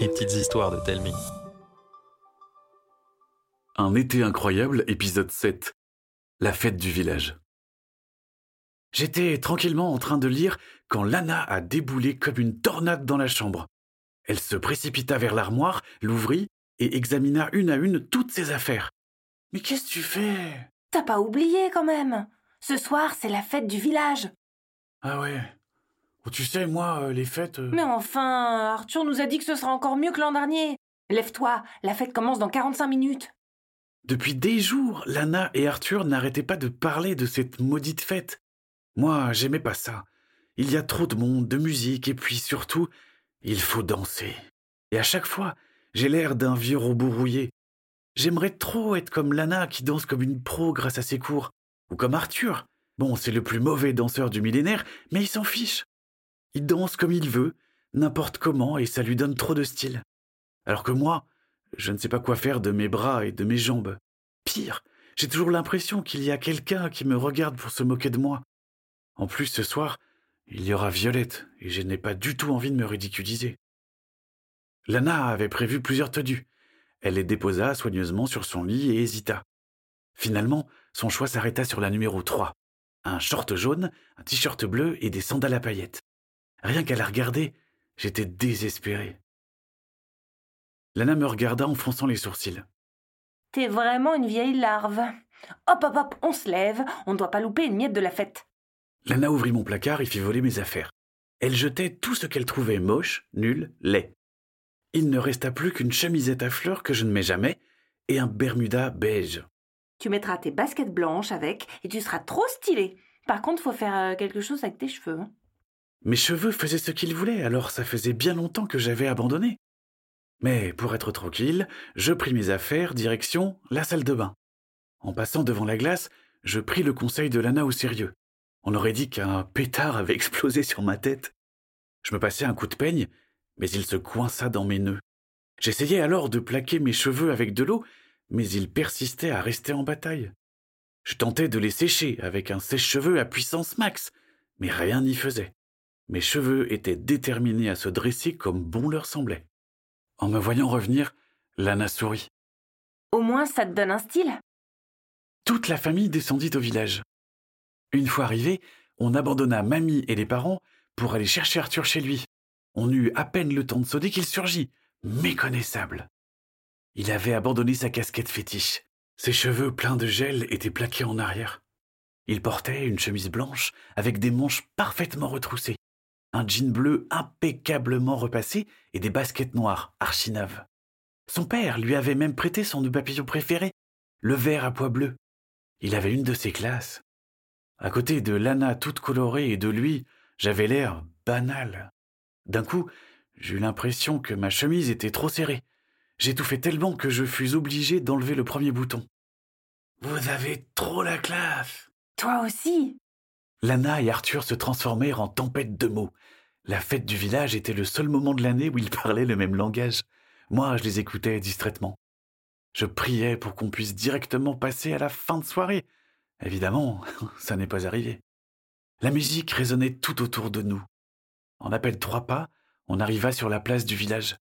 Les petites histoires de Telmi. Un été incroyable, épisode 7. La fête du village. J'étais tranquillement en train de lire quand Lana a déboulé comme une tornade dans la chambre. Elle se précipita vers l'armoire, l'ouvrit et examina une à une toutes ses affaires. Mais qu'est-ce que tu fais? T'as pas oublié quand même? Ce soir, c'est la fête du village. Ah ouais. Oh, tu sais, moi, euh, les fêtes. euh, Mais enfin, Arthur nous a dit que ce sera encore mieux que l'an dernier. Lève-toi, la fête commence dans 45 minutes. Depuis des jours, Lana et Arthur n'arrêtaient pas de parler de cette maudite fête. Moi, j'aimais pas ça. Il y a trop de monde, de musique, et puis surtout, il faut danser. Et à chaque fois, j'ai l'air d'un vieux robot rouillé. J'aimerais trop être comme Lana qui danse comme une pro grâce à ses cours. Ou comme Arthur. Bon, c'est le plus mauvais danseur du millénaire, mais il s'en fiche. Il danse comme il veut, n'importe comment, et ça lui donne trop de style. Alors que moi, je ne sais pas quoi faire de mes bras et de mes jambes. Pire, j'ai toujours l'impression qu'il y a quelqu'un qui me regarde pour se moquer de moi. En plus, ce soir, il y aura Violette, et je n'ai pas du tout envie de me ridiculiser. Lana avait prévu plusieurs tenues. Elle les déposa soigneusement sur son lit et hésita. Finalement, son choix s'arrêta sur la numéro 3. Un short jaune, un t-shirt bleu et des sandales à paillettes. Rien qu'à la regarder, j'étais désespéré. Lana me regarda en fronçant les sourcils. T'es vraiment une vieille larve. Hop, hop, hop, on se lève, on ne doit pas louper une miette de la fête. Lana ouvrit mon placard et fit voler mes affaires. Elle jetait tout ce qu'elle trouvait moche, nul, laid. Il ne resta plus qu'une chemisette à fleurs que je ne mets jamais et un bermuda beige. Tu mettras tes baskets blanches avec et tu seras trop stylé. Par contre, faut faire euh, quelque chose avec tes cheveux. hein. Mes cheveux faisaient ce qu'ils voulaient, alors ça faisait bien longtemps que j'avais abandonné. Mais pour être tranquille, je pris mes affaires, direction la salle de bain. En passant devant la glace, je pris le conseil de Lana au sérieux. On aurait dit qu'un pétard avait explosé sur ma tête. Je me passai un coup de peigne, mais il se coinça dans mes nœuds. J'essayais alors de plaquer mes cheveux avec de l'eau, mais ils persistaient à rester en bataille. Je tentais de les sécher avec un sèche-cheveux à puissance max, mais rien n'y faisait. Mes cheveux étaient déterminés à se dresser comme bon leur semblait. En me voyant revenir, Lana sourit. Au moins, ça te donne un style. Toute la famille descendit au village. Une fois arrivé, on abandonna mamie et les parents pour aller chercher Arthur chez lui. On eut à peine le temps de sonner qu'il surgit, méconnaissable. Il avait abandonné sa casquette fétiche. Ses cheveux pleins de gel étaient plaqués en arrière. Il portait une chemise blanche avec des manches parfaitement retroussées, un jean bleu impeccablement repassé et des baskets noires archinaves. Son père lui avait même prêté son nœud papillon préféré, le vert à pois bleu. Il avait une de ses classes. À côté de Lana toute colorée et de lui, j'avais l'air banal. D'un coup, j'eus l'impression que ma chemise était trop serrée. J'étouffais tellement que je fus obligé d'enlever le premier bouton. Vous avez trop la classe. Toi aussi. Lana et Arthur se transformèrent en tempête de mots. La fête du village était le seul moment de l'année où ils parlaient le même langage. Moi, je les écoutais distraitement. Je priais pour qu'on puisse directement passer à la fin de soirée. Évidemment, ça n'est pas arrivé. La musique résonnait tout autour de nous. En à peine trois pas, on arriva sur la place du village.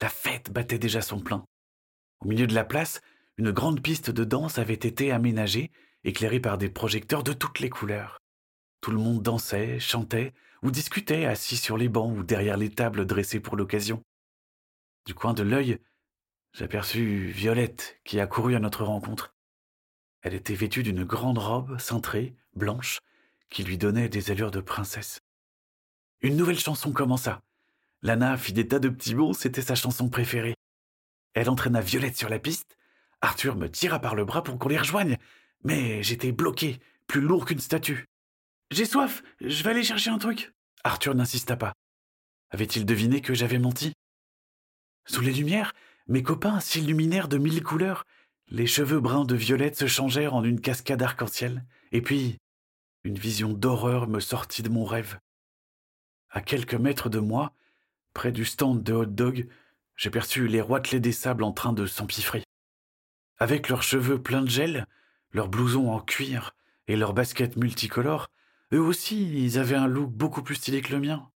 La fête battait déjà son plein. Au milieu de la place, une grande piste de danse avait été aménagée, éclairée par des projecteurs de toutes les couleurs. Tout le monde dansait, chantait ou discutait assis sur les bancs ou derrière les tables dressées pour l'occasion. Du coin de l'œil, j'aperçus Violette qui accourut à notre rencontre. Elle était vêtue d'une grande robe cintrée, blanche, qui lui donnait des allures de princesse. Une nouvelle chanson commença. Lana fit des tas de petits bons, c'était sa chanson préférée. Elle entraîna Violette sur la piste. Arthur me tira par le bras pour qu'on les rejoigne, mais j'étais bloqué, plus lourd qu'une statue. J'ai soif, je vais aller chercher un truc. Arthur n'insista pas. Avait-il deviné que j'avais menti? Sous les lumières, mes copains s'illuminèrent de mille couleurs. Les cheveux bruns de Violette se changèrent en une cascade arc-en-ciel, et puis une vision d'horreur me sortit de mon rêve. À quelques mètres de moi, près du stand de hot-dog, j'aperçus les roitelets des sables en train de s'empiffrer. Avec leurs cheveux pleins de gel, leurs blousons en cuir et leurs baskets multicolores, eux aussi, ils avaient un look beaucoup plus stylé que le mien.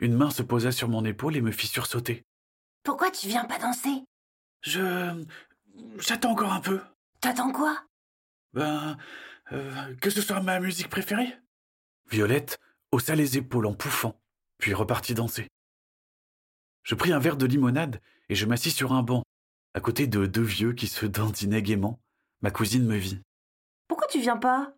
une main se posa sur mon épaule et me fit sursauter. Pourquoi tu viens pas danser? Je. J'attends encore un peu. T'attends quoi? Ben. euh, que ce soit ma musique préférée? Violette haussa les épaules en pouffant, puis repartit danser. Je pris un verre de limonade et je m'assis sur un banc, à côté de deux vieux qui se dandinaient gaiement. Ma cousine me vit. Pourquoi tu viens pas?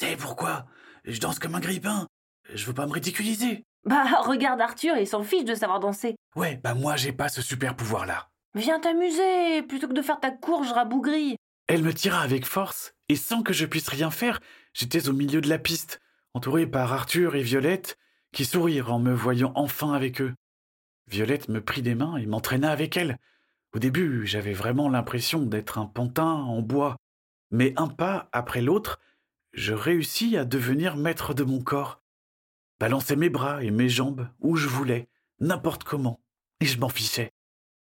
Tu sais pourquoi? Je danse comme un grippin. Je veux pas me ridiculiser. Bah, regarde Arthur, il s'en fiche de savoir danser. Ouais, bah moi j'ai pas ce super pouvoir-là. Viens t'amuser, plutôt que de faire ta courge rabougrie. Elle me tira avec force, et sans que je puisse rien faire, j'étais au milieu de la piste, entouré par Arthur et Violette, qui sourirent en me voyant enfin avec eux. Violette me prit des mains et m'entraîna avec elle. Au début, j'avais vraiment l'impression d'être un pantin en bois, mais un pas après l'autre, je réussis à devenir maître de mon corps. Balancer mes bras et mes jambes où je voulais, n'importe comment, et je m'en fichais.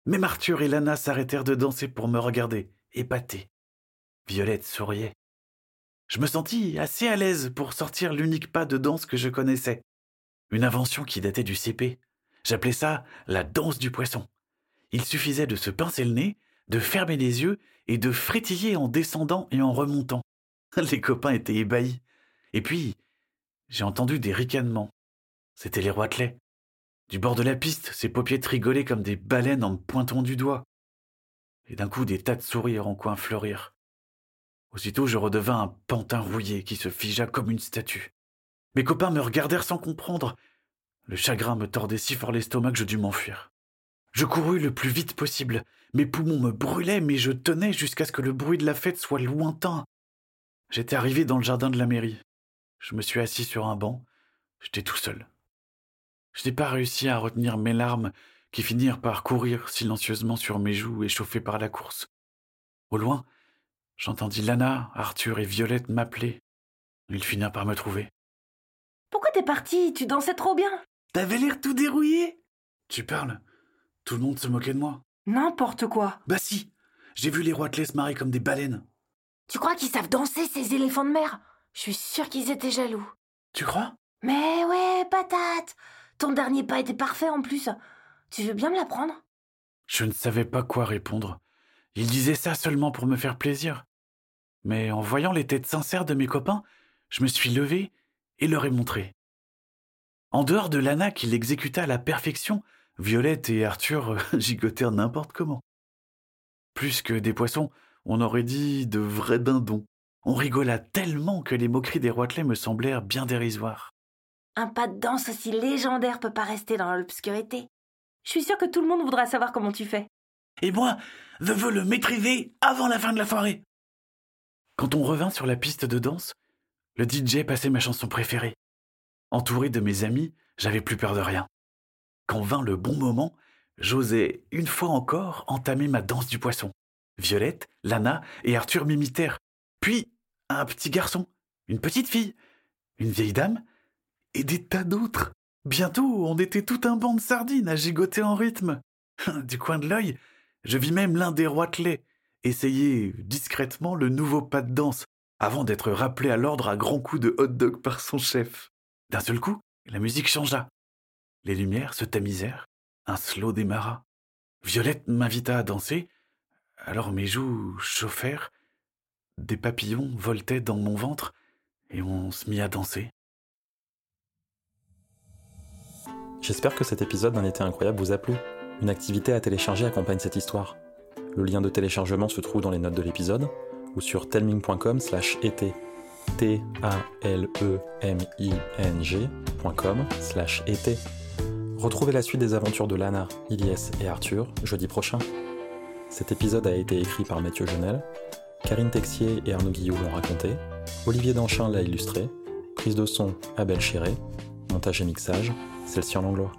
Même Arthur et Lana s'arrêtèrent de danser pour me regarder, épatés. Violette souriait. Je me sentis assez à l'aise pour sortir l'unique pas de danse que je connaissais. Une invention qui datait du CP. J'appelais ça la danse du poisson. Il suffisait de se pincer le nez, de fermer les yeux et de frétiller en descendant et en remontant. Les copains étaient ébahis. Et puis, j'ai entendu des ricanements. C'étaient les roitelets. Du bord de la piste, ses paupiètes rigolaient comme des baleines en me pointant du doigt. Et d'un coup, des tas de sourires en coin fleurirent. Aussitôt, je redevins un pantin rouillé qui se figea comme une statue. Mes copains me regardèrent sans comprendre. Le chagrin me tordait si fort l'estomac que je dus m'enfuir. Je courus le plus vite possible. Mes poumons me brûlaient, mais je tenais jusqu'à ce que le bruit de la fête soit lointain. J'étais arrivé dans le jardin de la mairie. Je me suis assis sur un banc. J'étais tout seul. Je n'ai pas réussi à retenir mes larmes qui finirent par courir silencieusement sur mes joues échauffées par la course. Au loin, j'entendis Lana, Arthur et Violette m'appeler. Ils finirent par me trouver. Pourquoi t'es parti? Tu dansais trop bien. T'avais l'air tout dérouillé Tu parles Tout le monde se moquait de moi. N'importe quoi. Bah si J'ai vu les roitelets se marrer comme des baleines. Tu crois qu'ils savent danser, ces éléphants de mer? Je suis sûre qu'ils étaient jaloux. Tu crois? Mais ouais, patate Ton dernier pas était parfait en plus. Tu veux bien me l'apprendre? Je ne savais pas quoi répondre. Ils disaient ça seulement pour me faire plaisir. Mais en voyant les têtes sincères de mes copains, je me suis levé et leur ai montré. En dehors de Lana qui l'exécuta à la perfection, Violette et Arthur gigotèrent n'importe comment. Plus que des poissons, on aurait dit de vrais dindons. On rigola tellement que les moqueries des roitelets me semblèrent bien dérisoires. Un pas de danse aussi légendaire peut pas rester dans l'obscurité. Je suis sûre que tout le monde voudra savoir comment tu fais. Et moi, je veux le maîtriser avant la fin de la soirée. Quand on revint sur la piste de danse, le DJ passait ma chanson préférée. Entouré de mes amis, j'avais plus peur de rien. Quand vint le bon moment, j'osais une fois encore entamer ma danse du poisson. Violette, Lana et Arthur m'imitèrent. Puis un petit garçon, une petite fille, une vieille dame et des tas d'autres. Bientôt, on était tout un banc de sardines à gigoter en rythme. Du coin de l'œil, je vis même l'un des roitelets essayer discrètement le nouveau pas de danse avant d'être rappelé à l'ordre à grands coups de hot dog par son chef. D'un seul coup, la musique changea. Les lumières se tamisèrent, un slow démarra. Violette m'invita à danser, alors mes joues chauffèrent, des papillons voltaient dans mon ventre, et on se mit à danser. J'espère que cet épisode d'un été incroyable vous a plu. Une activité à télécharger accompagne cette histoire. Le lien de téléchargement se trouve dans les notes de l'épisode ou sur telming.com slash été. t a l e m i n g.com slash été. Retrouvez la suite des aventures de Lana, Ilyes et Arthur jeudi prochain. Cet épisode a été écrit par Mathieu Genel, Karine Texier et Arnaud Guillou l'ont raconté, Olivier Danchin l'a illustré, prise de son Abel Chiré, montage et mixage, celle-ci en Langlois.